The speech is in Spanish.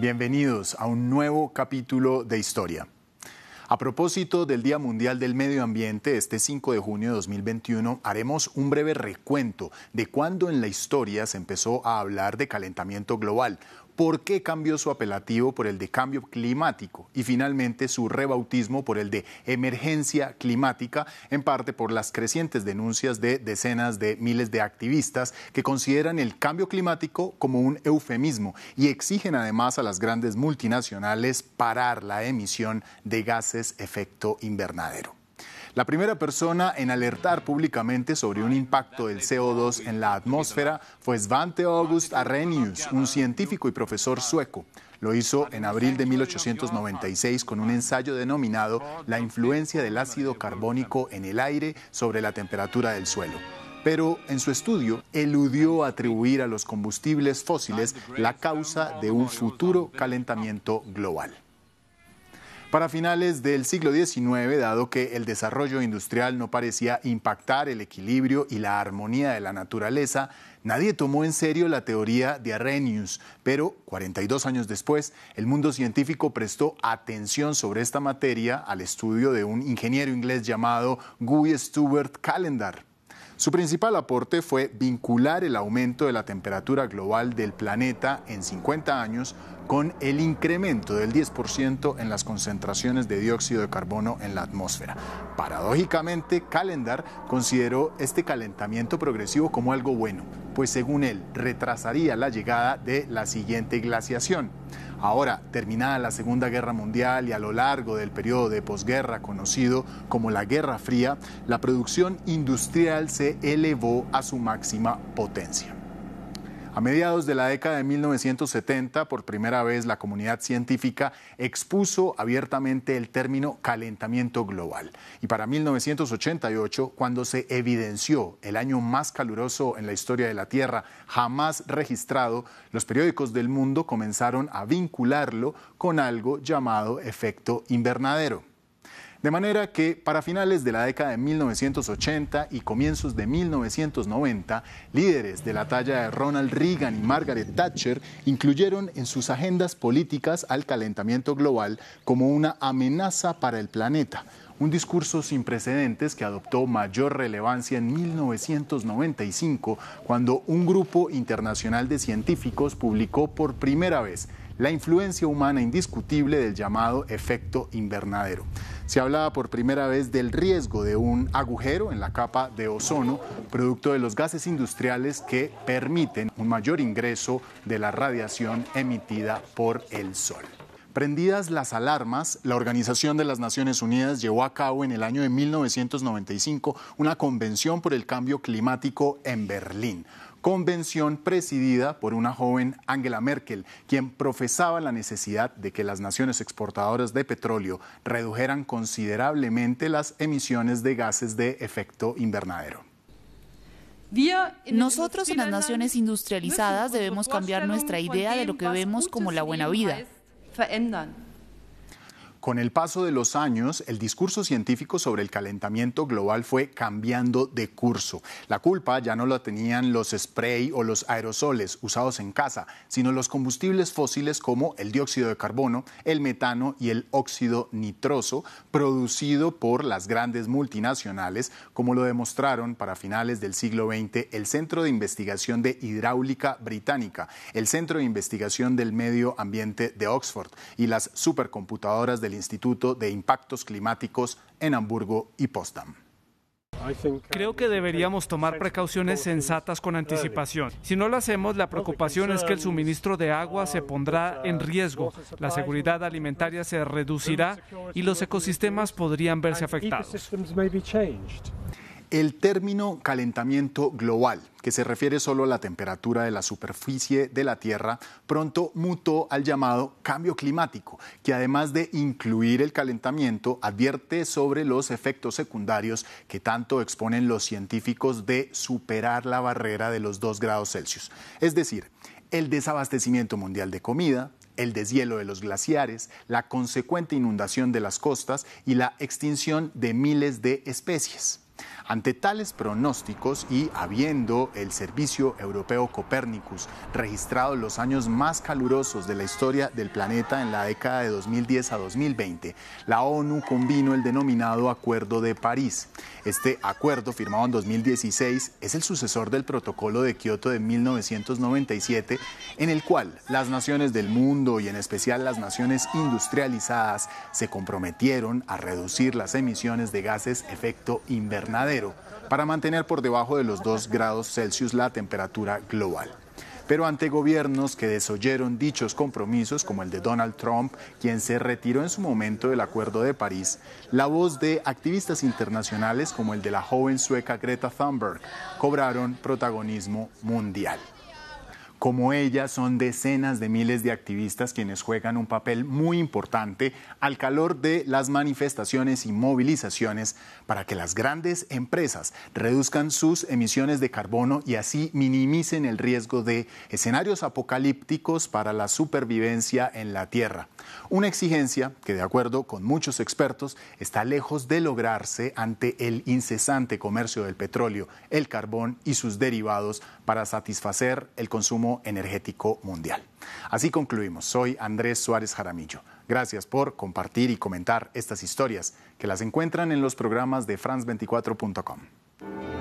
Bienvenidos a un nuevo capítulo de historia. A propósito del Día Mundial del Medio Ambiente, este 5 de junio de 2021, haremos un breve recuento de cuándo en la historia se empezó a hablar de calentamiento global, por qué cambió su apelativo por el de cambio climático y finalmente su rebautismo por el de emergencia climática, en parte por las crecientes denuncias de decenas de miles de activistas que consideran el cambio climático como un eufemismo y exigen además a las grandes multinacionales parar la emisión de gases efecto invernadero. La primera persona en alertar públicamente sobre un impacto del CO2 en la atmósfera fue Svante August Arrhenius, un científico y profesor sueco. Lo hizo en abril de 1896 con un ensayo denominado La influencia del ácido carbónico en el aire sobre la temperatura del suelo pero en su estudio eludió atribuir a los combustibles fósiles la causa de un futuro calentamiento global. Para finales del siglo XIX, dado que el desarrollo industrial no parecía impactar el equilibrio y la armonía de la naturaleza, nadie tomó en serio la teoría de Arrhenius, pero 42 años después, el mundo científico prestó atención sobre esta materia al estudio de un ingeniero inglés llamado Guy Stewart Calendar. Su principal aporte fue vincular el aumento de la temperatura global del planeta en 50 años con el incremento del 10% en las concentraciones de dióxido de carbono en la atmósfera. Paradójicamente, Calendar consideró este calentamiento progresivo como algo bueno, pues según él retrasaría la llegada de la siguiente glaciación. Ahora, terminada la Segunda Guerra Mundial y a lo largo del periodo de posguerra conocido como la Guerra Fría, la producción industrial se elevó a su máxima potencia. A mediados de la década de 1970, por primera vez la comunidad científica expuso abiertamente el término calentamiento global. Y para 1988, cuando se evidenció el año más caluroso en la historia de la Tierra jamás registrado, los periódicos del mundo comenzaron a vincularlo con algo llamado efecto invernadero. De manera que para finales de la década de 1980 y comienzos de 1990, líderes de la talla de Ronald Reagan y Margaret Thatcher incluyeron en sus agendas políticas al calentamiento global como una amenaza para el planeta, un discurso sin precedentes que adoptó mayor relevancia en 1995, cuando un grupo internacional de científicos publicó por primera vez la influencia humana indiscutible del llamado efecto invernadero se hablaba por primera vez del riesgo de un agujero en la capa de ozono, producto de los gases industriales que permiten un mayor ingreso de la radiación emitida por el sol. Prendidas las alarmas, la Organización de las Naciones Unidas llevó a cabo en el año de 1995 una convención por el cambio climático en Berlín convención presidida por una joven Angela Merkel, quien profesaba la necesidad de que las naciones exportadoras de petróleo redujeran considerablemente las emisiones de gases de efecto invernadero. Nosotros en las naciones industrializadas debemos cambiar nuestra idea de lo que vemos como la buena vida. Con el paso de los años, el discurso científico sobre el calentamiento global fue cambiando de curso. La culpa ya no la tenían los spray o los aerosoles usados en casa, sino los combustibles fósiles como el dióxido de carbono, el metano y el óxido nitroso, producido por las grandes multinacionales, como lo demostraron para finales del siglo XX el Centro de Investigación de Hidráulica Británica, el Centro de Investigación del Medio Ambiente de Oxford y las supercomputadoras de Instituto de Impactos Climáticos en Hamburgo y Potsdam. Creo que deberíamos tomar precauciones sensatas con anticipación. Si no lo hacemos, la preocupación es que el suministro de agua se pondrá en riesgo, la seguridad alimentaria se reducirá y los ecosistemas podrían verse afectados. El término calentamiento global, que se refiere solo a la temperatura de la superficie de la Tierra, pronto mutó al llamado cambio climático, que además de incluir el calentamiento, advierte sobre los efectos secundarios que tanto exponen los científicos de superar la barrera de los 2 grados Celsius. Es decir, el desabastecimiento mundial de comida, el deshielo de los glaciares, la consecuente inundación de las costas y la extinción de miles de especies. Ante tales pronósticos y habiendo el Servicio Europeo Copernicus registrado los años más calurosos de la historia del planeta en la década de 2010 a 2020, la ONU convino el denominado Acuerdo de París. Este acuerdo, firmado en 2016, es el sucesor del Protocolo de Kioto de 1997, en el cual las naciones del mundo y en especial las naciones industrializadas se comprometieron a reducir las emisiones de gases efecto invernadero para mantener por debajo de los 2 grados Celsius la temperatura global. Pero ante gobiernos que desoyeron dichos compromisos, como el de Donald Trump, quien se retiró en su momento del Acuerdo de París, la voz de activistas internacionales como el de la joven sueca Greta Thunberg cobraron protagonismo mundial. Como ella, son decenas de miles de activistas quienes juegan un papel muy importante al calor de las manifestaciones y movilizaciones para que las grandes empresas reduzcan sus emisiones de carbono y así minimicen el riesgo de escenarios apocalípticos para la supervivencia en la Tierra. Una exigencia que, de acuerdo con muchos expertos, está lejos de lograrse ante el incesante comercio del petróleo, el carbón y sus derivados para satisfacer el energético mundial. Así concluimos. Soy Andrés Suárez Jaramillo. Gracias por compartir y comentar estas historias que las encuentran en los programas de france24.com.